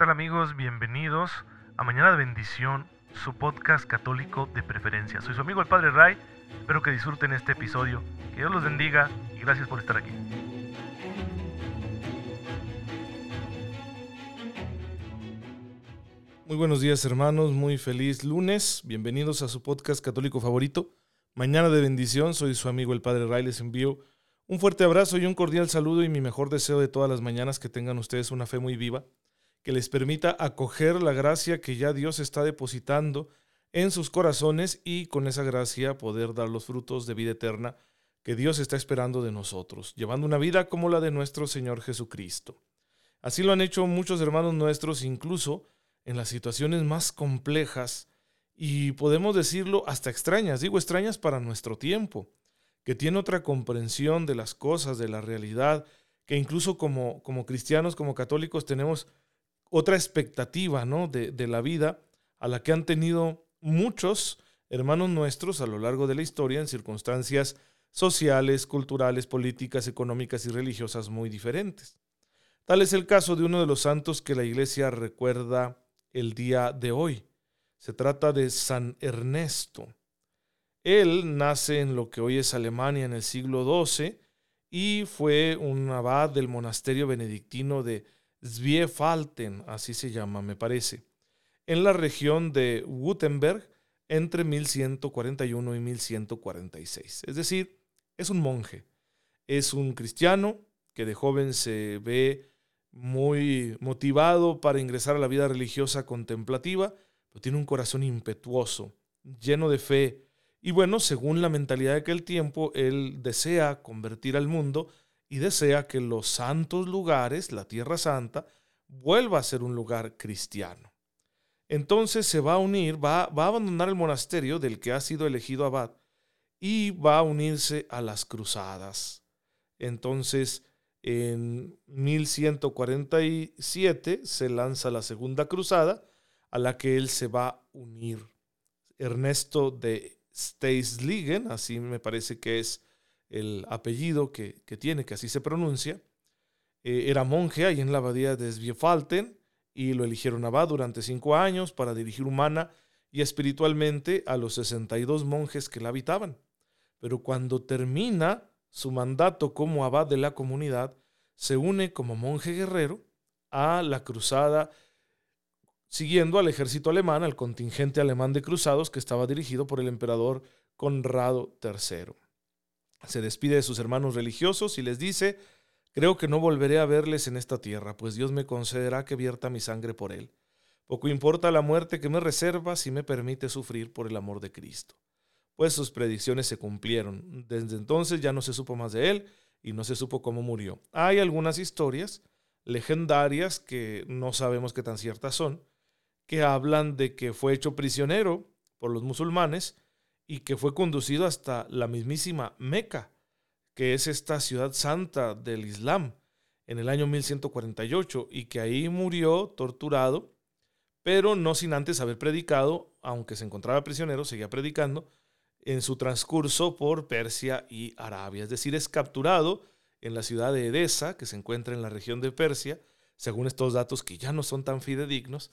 ¿Qué tal amigos? Bienvenidos a Mañana de Bendición, su podcast católico de preferencia. Soy su amigo el Padre Ray, espero que disfruten este episodio, que Dios los bendiga y gracias por estar aquí. Muy buenos días hermanos, muy feliz lunes, bienvenidos a su podcast católico favorito. Mañana de bendición, soy su amigo el Padre Ray, les envío un fuerte abrazo y un cordial saludo y mi mejor deseo de todas las mañanas que tengan ustedes una fe muy viva que les permita acoger la gracia que ya Dios está depositando en sus corazones y con esa gracia poder dar los frutos de vida eterna que Dios está esperando de nosotros, llevando una vida como la de nuestro Señor Jesucristo. Así lo han hecho muchos hermanos nuestros, incluso en las situaciones más complejas y podemos decirlo hasta extrañas, digo extrañas para nuestro tiempo, que tiene otra comprensión de las cosas, de la realidad, que incluso como, como cristianos, como católicos tenemos otra expectativa ¿no? de, de la vida a la que han tenido muchos hermanos nuestros a lo largo de la historia en circunstancias sociales, culturales, políticas, económicas y religiosas muy diferentes. Tal es el caso de uno de los santos que la iglesia recuerda el día de hoy. Se trata de San Ernesto. Él nace en lo que hoy es Alemania en el siglo XII y fue un abad del monasterio benedictino de Zwiefalten, así se llama, me parece, en la región de Württemberg entre 1141 y 1146. Es decir, es un monje, es un cristiano que de joven se ve muy motivado para ingresar a la vida religiosa contemplativa, pero tiene un corazón impetuoso, lleno de fe. Y bueno, según la mentalidad de aquel tiempo, él desea convertir al mundo y desea que los santos lugares, la Tierra Santa, vuelva a ser un lugar cristiano. Entonces se va a unir, va, va a abandonar el monasterio del que ha sido elegido abad y va a unirse a las cruzadas. Entonces, en 1147 se lanza la segunda cruzada a la que él se va a unir. Ernesto de Steislingen, así me parece que es el apellido que, tiene, que así se pronuncia, eh, era monje ahí en la abadía de Sviefalten y lo eligieron abad durante cinco años para dirigir humana y espiritualmente a los 62 monjes que la habitaban. Pero cuando termina su mandato como abad de la comunidad, se une como monje guerrero a la cruzada siguiendo al ejército alemán, al contingente alemán de cruzados que estaba dirigido por el emperador Conrado III se despide de sus hermanos religiosos y les dice, creo que no volveré a verles en esta tierra, pues Dios me concederá que vierta mi sangre por él. Poco importa la muerte que me reserva si me permite sufrir por el amor de Cristo. Pues sus predicciones se cumplieron. Desde entonces ya no se supo más de él y no se supo cómo murió. Hay algunas historias legendarias que no sabemos qué tan ciertas son, que hablan de que fue hecho prisionero por los musulmanes y que fue conducido hasta la mismísima Meca, que es esta ciudad santa del Islam, en el año 1148, y que ahí murió torturado, pero no sin antes haber predicado, aunque se encontraba prisionero, seguía predicando, en su transcurso por Persia y Arabia. Es decir, es capturado en la ciudad de Edesa, que se encuentra en la región de Persia, según estos datos que ya no son tan fidedignos,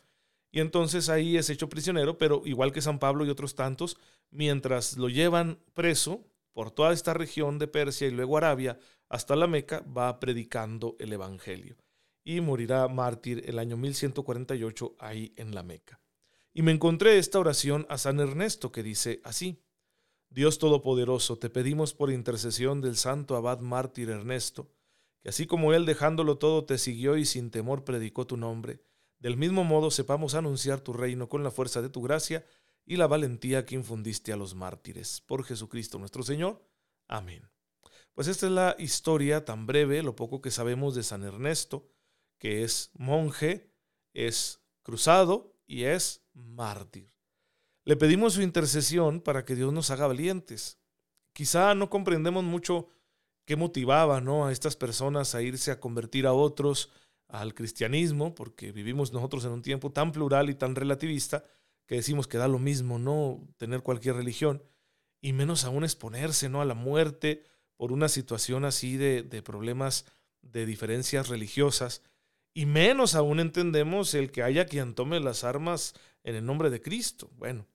y entonces ahí es hecho prisionero, pero igual que San Pablo y otros tantos, mientras lo llevan preso por toda esta región de Persia y luego Arabia hasta la Meca, va predicando el Evangelio. Y morirá mártir el año 1148 ahí en la Meca. Y me encontré esta oración a San Ernesto que dice así, Dios Todopoderoso, te pedimos por intercesión del santo abad mártir Ernesto, que así como él dejándolo todo te siguió y sin temor predicó tu nombre, del mismo modo sepamos anunciar tu reino con la fuerza de tu gracia y la valentía que infundiste a los mártires. Por Jesucristo nuestro Señor. Amén. Pues esta es la historia tan breve, lo poco que sabemos de San Ernesto, que es monje, es cruzado y es mártir. Le pedimos su intercesión para que Dios nos haga valientes. Quizá no comprendemos mucho qué motivaba ¿no? a estas personas a irse a convertir a otros, al cristianismo, porque vivimos nosotros en un tiempo tan plural y tan relativista que decimos que da lo mismo no tener cualquier religión y menos aún exponerse ¿no? a la muerte por una situación así de, de problemas de diferencias religiosas y menos aún entendemos el que haya quien tome las armas en el nombre de Cristo. Bueno,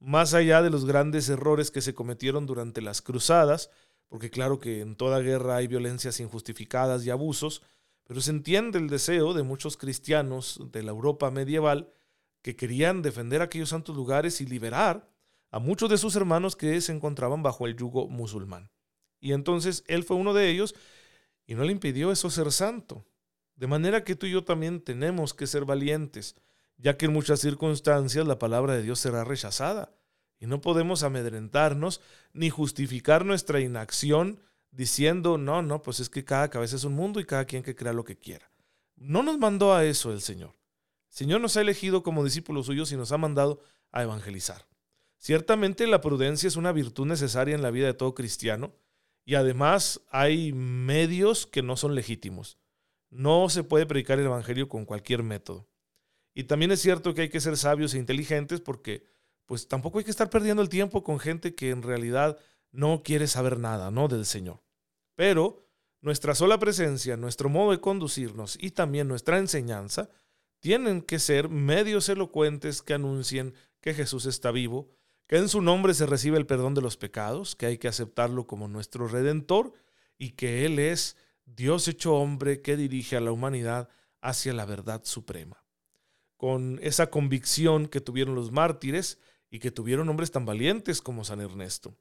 más allá de los grandes errores que se cometieron durante las cruzadas, porque claro que en toda guerra hay violencias injustificadas y abusos, pero se entiende el deseo de muchos cristianos de la Europa medieval que querían defender aquellos santos lugares y liberar a muchos de sus hermanos que se encontraban bajo el yugo musulmán. Y entonces él fue uno de ellos y no le impidió eso ser santo. De manera que tú y yo también tenemos que ser valientes, ya que en muchas circunstancias la palabra de Dios será rechazada. Y no podemos amedrentarnos ni justificar nuestra inacción diciendo, no, no, pues es que cada cabeza es un mundo y cada quien que crea lo que quiera. No nos mandó a eso el Señor. El Señor nos ha elegido como discípulos suyos y nos ha mandado a evangelizar. Ciertamente la prudencia es una virtud necesaria en la vida de todo cristiano y además hay medios que no son legítimos. No se puede predicar el Evangelio con cualquier método. Y también es cierto que hay que ser sabios e inteligentes porque pues tampoco hay que estar perdiendo el tiempo con gente que en realidad no quiere saber nada, ¿no? Del Señor. Pero nuestra sola presencia, nuestro modo de conducirnos y también nuestra enseñanza tienen que ser medios elocuentes que anuncien que Jesús está vivo, que en su nombre se recibe el perdón de los pecados, que hay que aceptarlo como nuestro redentor y que Él es Dios hecho hombre que dirige a la humanidad hacia la verdad suprema. Con esa convicción que tuvieron los mártires y que tuvieron hombres tan valientes como San Ernesto.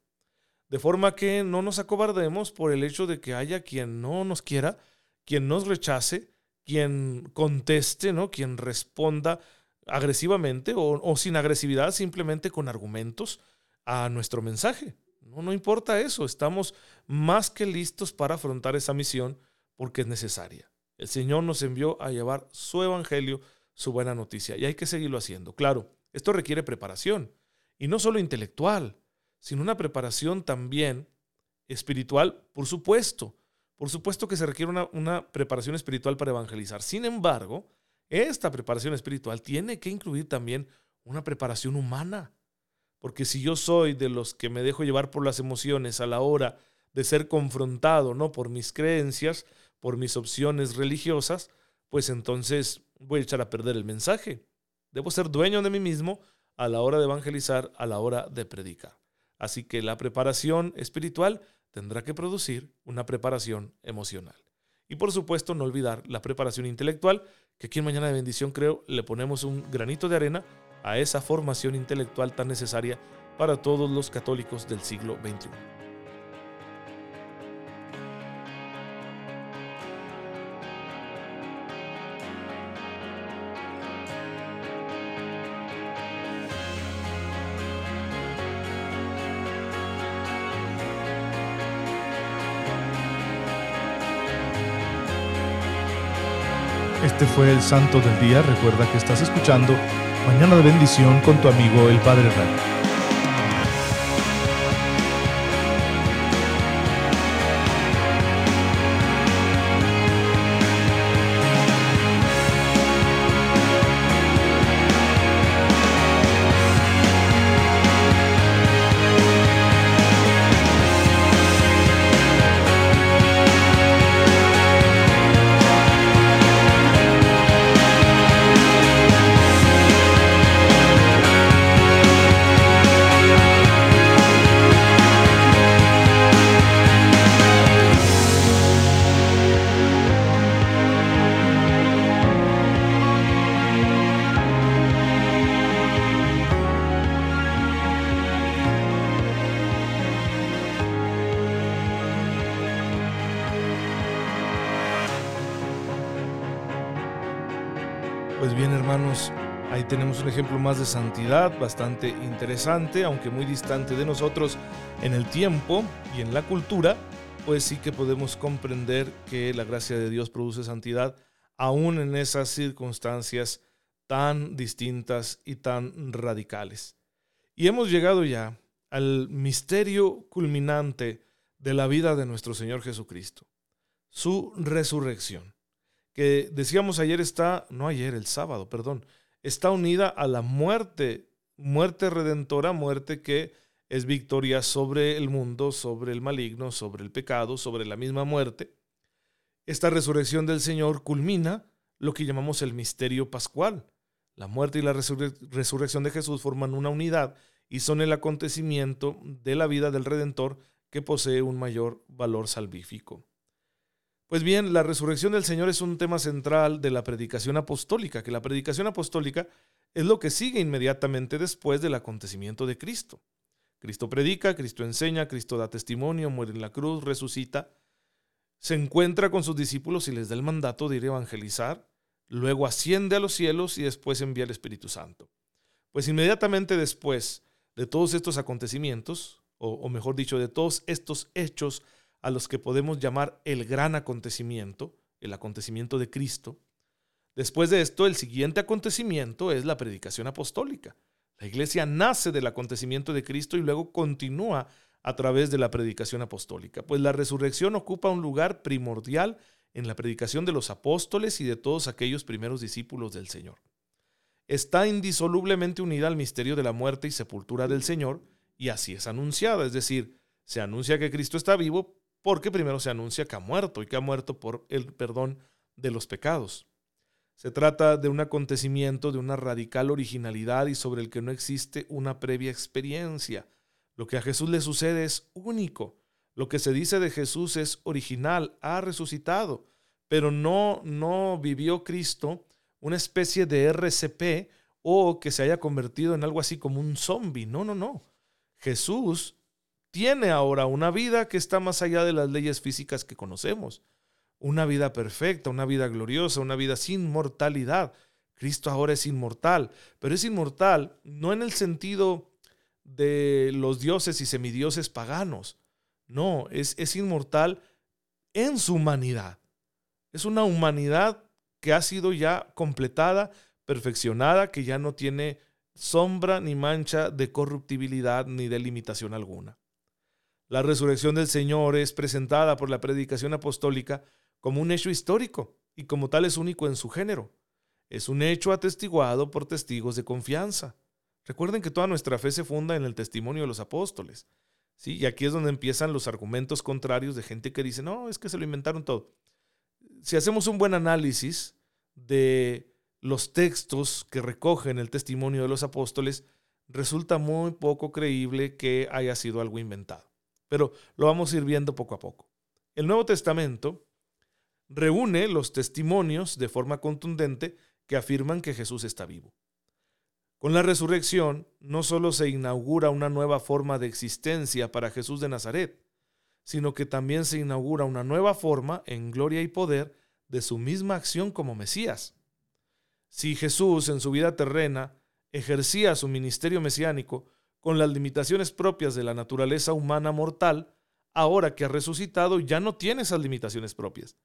De forma que no nos acobardemos por el hecho de que haya quien no nos quiera, quien nos rechace, quien conteste, ¿no? quien responda agresivamente o, sin agresividad, simplemente con argumentos a nuestro mensaje. No, no importa eso, estamos más que listos para afrontar esa misión porque es necesaria. El Señor nos envió a llevar su evangelio, su buena noticia, y hay que seguirlo haciendo. Claro, esto requiere preparación, y no solo intelectual, sino una preparación también espiritual, por supuesto. Por supuesto que se requiere una, una, preparación espiritual para evangelizar. Sin embargo, esta preparación espiritual tiene que incluir también una preparación humana. Porque si yo soy de los que me dejo llevar por las emociones a la hora de ser confrontado, ¿no? Por mis creencias, por mis opciones religiosas, pues entonces voy a echar a perder el mensaje. Debo ser dueño de mí mismo a la hora de evangelizar, a la hora de predicar. Así que la preparación espiritual tendrá que producir una preparación emocional. Y por supuesto, no olvidar la preparación intelectual, que aquí en Mañana de Bendición creo le ponemos un granito de arena a esa formación intelectual tan necesaria para todos los católicos del siglo XXI. Este fue el Santo del Día. Recuerda que estás escuchando Mañana de Bendición con tu amigo el Padre Ray. Más de santidad, bastante interesante, aunque muy distante de nosotros en el tiempo y en la cultura, pues sí que podemos comprender que la gracia de Dios produce santidad aún en esas circunstancias tan distintas y tan radicales. Y hemos llegado ya al misterio culminante de la vida de nuestro Señor Jesucristo, su resurrección que decíamos ayer está, no ayer, el sábado, perdón, está unida a la muerte, muerte redentora, muerte que es victoria sobre el mundo, sobre el maligno, sobre el pecado, sobre la misma muerte. Esta resurrección del Señor culmina lo que llamamos el misterio pascual. La muerte y la resurrección de Jesús forman una unidad y son el acontecimiento de la vida del Redentor que posee un mayor valor salvífico. Pues bien, la resurrección del Señor es un tema central de la predicación apostólica, que la predicación apostólica es lo que sigue inmediatamente después del acontecimiento de Cristo. Cristo predica, Cristo enseña, Cristo da testimonio, muere en la cruz, resucita, se encuentra con sus discípulos y les da el mandato de ir a evangelizar, luego asciende a los cielos y después envía el Espíritu Santo. Pues inmediatamente después de todos estos acontecimientos, o, mejor dicho, de todos estos hechos a los que podemos llamar el gran acontecimiento, el acontecimiento de Cristo, después de esto el siguiente acontecimiento es la predicación apostólica. La iglesia nace del acontecimiento de Cristo y luego continúa a través de la predicación apostólica, pues la resurrección ocupa un lugar primordial en la predicación de los apóstoles y de todos aquellos primeros discípulos del Señor. Está indisolublemente unida al misterio de la muerte y sepultura del Señor, y así es anunciada, es decir, se anuncia que Cristo está vivo porque primero se anuncia que ha muerto y que ha muerto por el perdón de los pecados. Se trata de un acontecimiento de una radical originalidad y sobre el que no existe una previa experiencia. Lo que a Jesús le sucede es único. Lo que se dice de Jesús es original, ha resucitado, pero no no vivió Cristo una especie de RCP o que se haya convertido en algo así como un zombie. No, no, no. Jesús tiene ahora una vida que está más allá de las leyes físicas que conocemos. Una vida perfecta, una vida gloriosa, una vida sin mortalidad. Cristo ahora es inmortal, pero es inmortal no en el sentido de los dioses y semidioses paganos. No, es, es inmortal en su humanidad. Es una humanidad que ha sido ya completada, perfeccionada, que ya no tiene sombra ni mancha de corruptibilidad ni de limitación alguna. La resurrección del Señor es presentada por la predicación apostólica como un hecho histórico y como tal es único en su género. Es un hecho atestiguado por testigos de confianza. Recuerden que toda nuestra fe se funda en el testimonio de los apóstoles. ¿sí? Y aquí es donde empiezan los argumentos contrarios de gente que dice, no, es que se lo inventaron todo si hacemos un buen análisis de los textos que recogen el testimonio de los apóstoles, resulta muy poco creíble que haya sido algo inventado. Pero lo vamos a ir viendo poco a poco. El Nuevo Testamento reúne los testimonios de forma contundente que afirman que Jesús está vivo. Con la resurrección no solo se inaugura una nueva forma de existencia para Jesús de Nazaret, sino que también se inaugura una nueva forma en gloria y poder de su misma acción como Mesías. Si Jesús en su vida terrena ejercía su ministerio mesiánico con las limitaciones propias de la naturaleza humana mortal, ahora que ha resucitado ya no tiene esas limitaciones propias.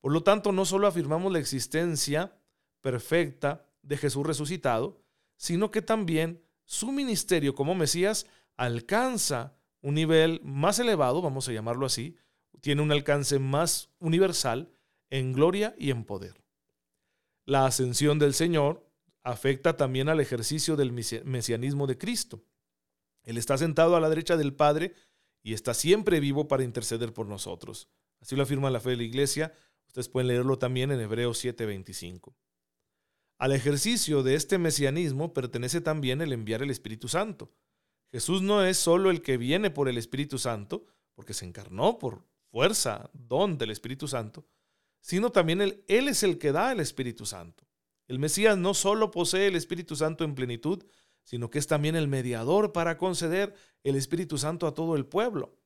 Por lo tanto, no solo afirmamos la existencia perfecta de Jesús resucitado, sino que también su ministerio como Mesías alcanza un nivel más elevado, vamos a llamarlo así, tiene un alcance más universal en gloria y en poder. La ascensión del Señor afecta también al ejercicio del mesianismo de Cristo. Él está sentado a la derecha del Padre y está siempre vivo para interceder por nosotros. Así lo afirma la fe de la Iglesia. Ustedes pueden leerlo también en Hebreos 7:25. Al ejercicio de este mesianismo pertenece también el enviar el Espíritu Santo. Jesús no es solo el que viene por el Espíritu Santo, porque se encarnó por fuerza, don del Espíritu Santo, sino también él, él es el que da el Espíritu Santo. El Mesías no solo posee el Espíritu Santo en plenitud, sino que es también el mediador para conceder el Espíritu Santo a todo el pueblo.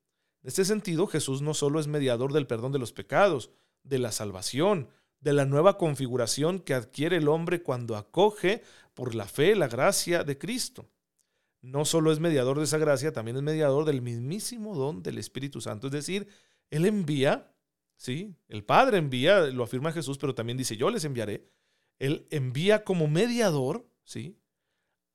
En este sentido, Jesús no solo es mediador del perdón de los pecados, de la salvación, de la nueva configuración que adquiere el hombre cuando acoge por la fe la gracia de Cristo, no solo es mediador de esa gracia, también es mediador del mismísimo don del Espíritu Santo. Es decir, Él envía, ¿sí? El Padre envía, lo afirma Jesús, pero también dice, yo les enviaré. Él envía como mediador, ¿sí?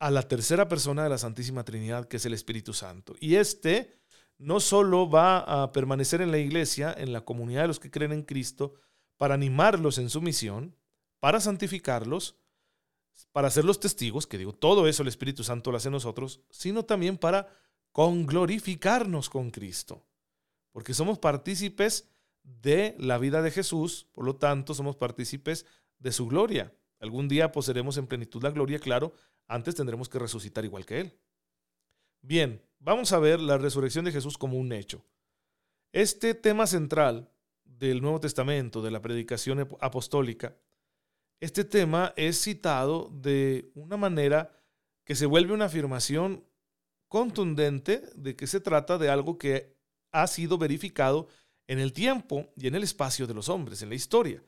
A la tercera persona de la Santísima Trinidad, que es el Espíritu Santo. Y este no solo va a permanecer en la iglesia, en la comunidad de los que creen en Cristo, para animarlos en su misión, para santificarlos, para ser los testigos, que digo, todo eso el Espíritu Santo lo hace nosotros, sino también para conglorificarnos con Cristo. Porque somos partícipes de la vida de Jesús, por lo tanto somos partícipes de su gloria. Algún día poseeremos en plenitud la gloria, claro, antes tendremos que resucitar igual que Él. Bien, vamos a ver la resurrección de Jesús como un hecho. Este tema central del Nuevo Testamento, de la predicación apostólica, este tema es citado de una manera que se vuelve una afirmación contundente de que se trata de algo que ha sido verificado en el tiempo y en el espacio de los hombres, en la historia.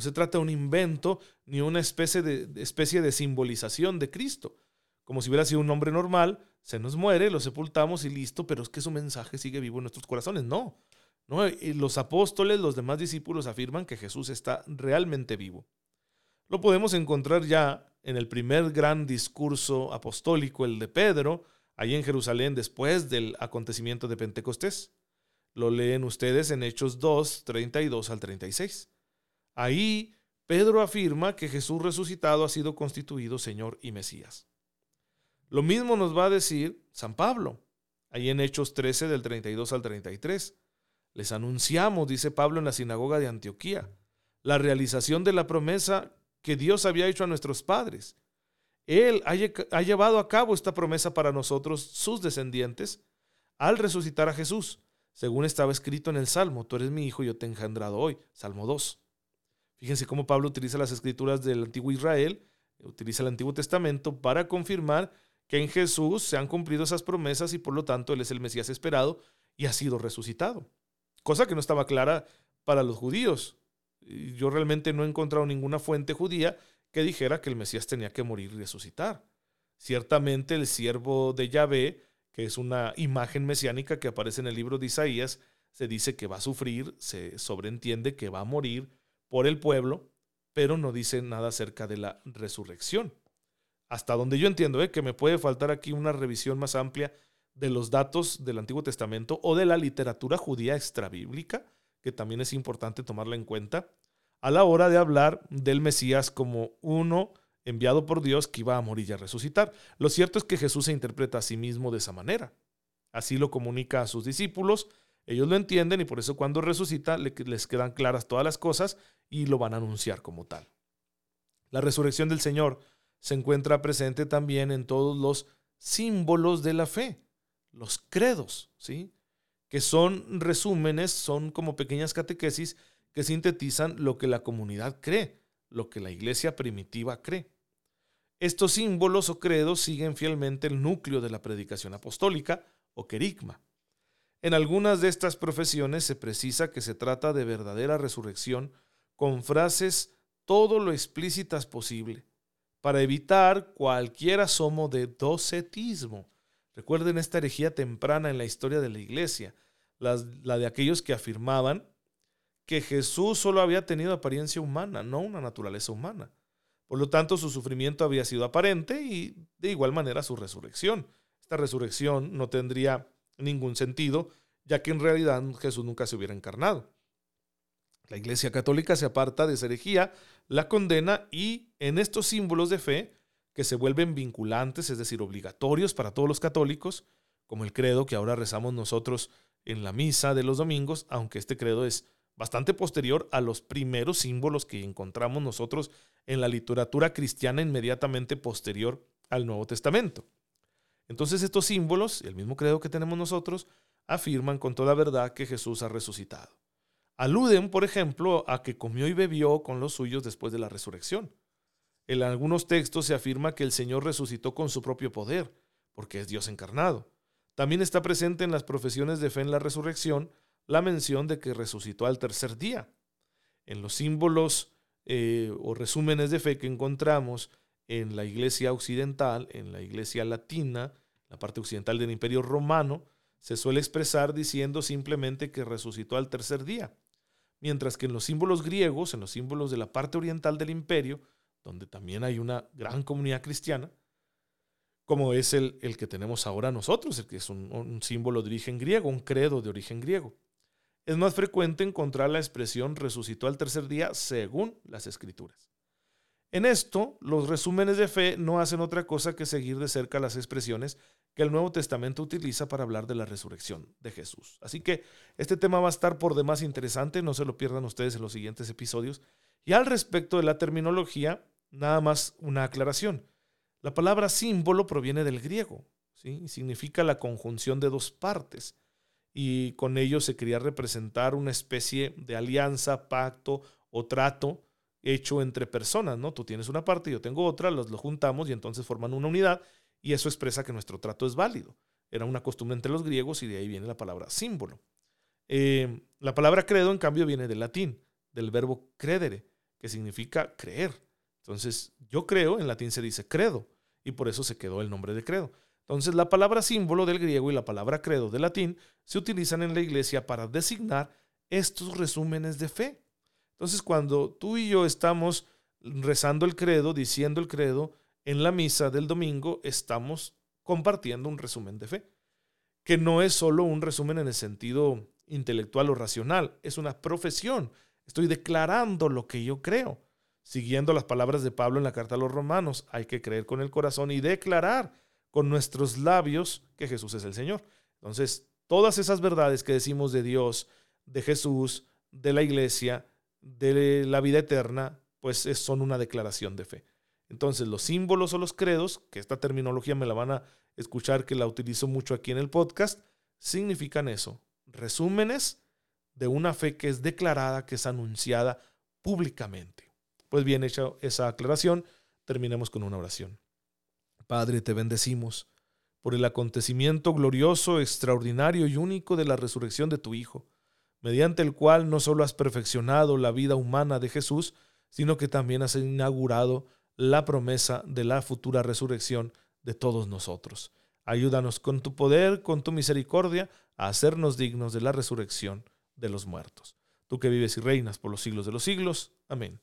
No se trata de un invento ni una especie de, especie de simbolización de Cristo, como si hubiera sido un hombre normal, se nos muere, lo sepultamos y listo, pero es que su mensaje sigue vivo en nuestros corazones. No, no, los apóstoles, los demás discípulos afirman que Jesús está realmente vivo. Lo podemos encontrar ya en el primer gran discurso apostólico, el de Pedro, ahí en Jerusalén después del acontecimiento de Pentecostés. Lo leen ustedes en Hechos 2, 32 al 36. Ahí Pedro afirma que Jesús resucitado ha sido constituido Señor y Mesías. Lo mismo nos va a decir San Pablo, ahí en Hechos 13 del 32 al 33. Les anunciamos, dice Pablo en la sinagoga de Antioquía, la realización de la promesa que Dios había hecho a nuestros padres. Él ha llevado a cabo esta promesa para nosotros, sus descendientes, al resucitar a Jesús, según estaba escrito en el Salmo, tú eres mi hijo, yo te he engendrado hoy, Salmo 2. Fíjense cómo Pablo utiliza las escrituras del antiguo Israel, utiliza el Antiguo Testamento para confirmar que en Jesús se han cumplido esas promesas y por lo tanto Él es el Mesías esperado y ha sido resucitado. Cosa que no estaba clara para los judíos. Yo realmente no he encontrado ninguna fuente judía que dijera que el Mesías tenía que morir y resucitar. Ciertamente el siervo de Yahvé que es una imagen mesiánica que aparece en el libro de Isaías, se dice que va a sufrir, se sobreentiende que va a morir por el pueblo, pero no dice nada acerca de la resurrección. Hasta donde yo entiendo, ¿eh? que me puede faltar aquí una revisión más amplia de los datos del Antiguo Testamento o de la literatura judía extrabíblica, que también es importante tomarla en cuenta, a la hora de hablar del Mesías como uno enviado por Dios que iba a morir y a resucitar. Lo cierto es que Jesús se interpreta a sí mismo de esa manera. Así lo comunica a sus discípulos, ellos lo entienden y por eso cuando resucita les quedan claras todas las cosas y lo van a anunciar como tal. La resurrección del Señor se encuentra presente también en todos los símbolos de la fe, los credos, ¿sí? que son resúmenes, son como pequeñas catequesis que sintetizan lo que la comunidad cree lo que la iglesia primitiva cree. Estos símbolos o credos siguen fielmente el núcleo de la predicación apostólica o querigma. En algunas de estas profesiones se precisa que se trata de verdadera resurrección con frases todo lo explícitas posible, para evitar cualquier asomo de docetismo. Recuerden esta herejía temprana en la historia de la iglesia, la de aquellos que afirmaban que Jesús solo había tenido apariencia humana, no una naturaleza humana. Por lo tanto, su sufrimiento había sido aparente y de igual manera su resurrección. Esta resurrección no tendría ningún sentido, ya que en realidad Jesús nunca se hubiera encarnado. La Iglesia Católica se aparta de esa herejía, la condena y en estos símbolos de fe, que se vuelven vinculantes, es decir, obligatorios para todos los católicos, como el credo que ahora rezamos nosotros en la misa de los domingos, aunque este credo es bastante posterior a los primeros símbolos que encontramos nosotros en la literatura cristiana inmediatamente posterior al Nuevo Testamento. Entonces estos símbolos, el mismo credo que tenemos nosotros, afirman con toda verdad que Jesús ha resucitado. Aluden, por ejemplo, a que comió y bebió con los suyos después de la resurrección. En algunos textos se afirma que el Señor resucitó con su propio poder, porque es Dios encarnado. También está presente en las profesiones de fe en la resurrección la mención de que resucitó al tercer día. En los símbolos eh, o resúmenes de fe que encontramos en la iglesia occidental, en la iglesia latina, la parte occidental del imperio romano, se suele expresar diciendo simplemente que resucitó al tercer día. Mientras que en los símbolos griegos, en los símbolos de la parte oriental del imperio, donde también hay una gran comunidad cristiana, como es el, el que tenemos ahora nosotros, el que es un símbolo de origen griego, un credo de origen griego es más frecuente encontrar la expresión resucitó al tercer día según las escrituras. En esto, los resúmenes de fe no hacen otra cosa que seguir de cerca las expresiones que el Nuevo Testamento utiliza para hablar de la resurrección de Jesús. Así que este tema va a estar por demás interesante, no se lo pierdan ustedes en los siguientes episodios Y al respecto de la terminología, nada más una aclaración. La palabra símbolo proviene del griego, ¿sí? significa la conjunción de dos partes y con ello se quería representar una especie de alianza, pacto o trato hecho entre personas, ¿no? Tú tienes una parte, yo tengo otra, los lo juntamos y entonces forman una unidad y eso expresa que nuestro trato es válido. Era una costumbre entre los griegos y de ahí viene la palabra símbolo. Eh, la palabra credo, en cambio, viene del latín, del verbo credere, que significa creer. Entonces, yo creo, en latín se dice credo, y por eso se quedó el nombre de credo. Entonces, la palabra símbolo del griego y la palabra credo del latín se utilizan en la iglesia para designar estos resúmenes de fe. Entonces, cuando tú y yo estamos rezando el credo, diciendo el credo, en la misa del domingo estamos compartiendo un resumen de fe, que no es solo un resumen en el sentido intelectual o racional, es una profesión. Estoy declarando lo que yo creo. Siguiendo las palabras de Pablo en la carta a los romanos, hay que creer con el corazón y declarar con nuestros labios que Jesús es el Señor. Entonces, todas esas verdades que decimos de Dios, de Jesús, de la iglesia, de la vida eterna, pues son una declaración de fe. Entonces, los símbolos o los credos, que esta terminología me la van a escuchar que la utilizo mucho aquí en el podcast, significan eso, resúmenes de una fe que es declarada, que es anunciada públicamente. Pues bien hecha esa aclaración, terminemos con una oración. Padre, te bendecimos por el acontecimiento glorioso, extraordinario y único de la resurrección de tu Hijo, mediante el cual no solo has perfeccionado la vida humana de Jesús, sino que también has inaugurado la promesa de la futura resurrección de todos nosotros. Ayúdanos con tu poder, con tu misericordia, a hacernos dignos de la resurrección de los muertos. Tú que vives y reinas por los siglos de los siglos. Amén.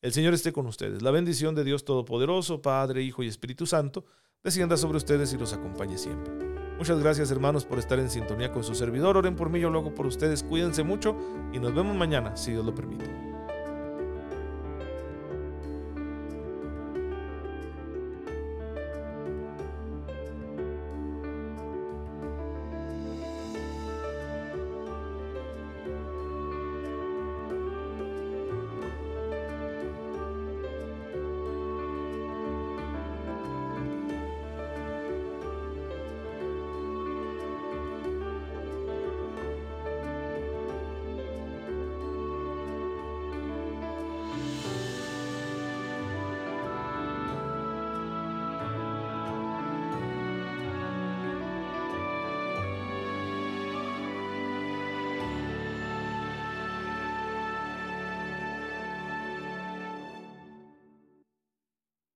El Señor esté con ustedes. La bendición de Dios Todopoderoso, Padre, Hijo y Espíritu Santo, descienda sobre ustedes y los acompañe siempre. Muchas gracias hermanos por estar en sintonía con su servidor. Oren por mí, yo luego por ustedes. Cuídense mucho y nos vemos mañana, si Dios lo permite.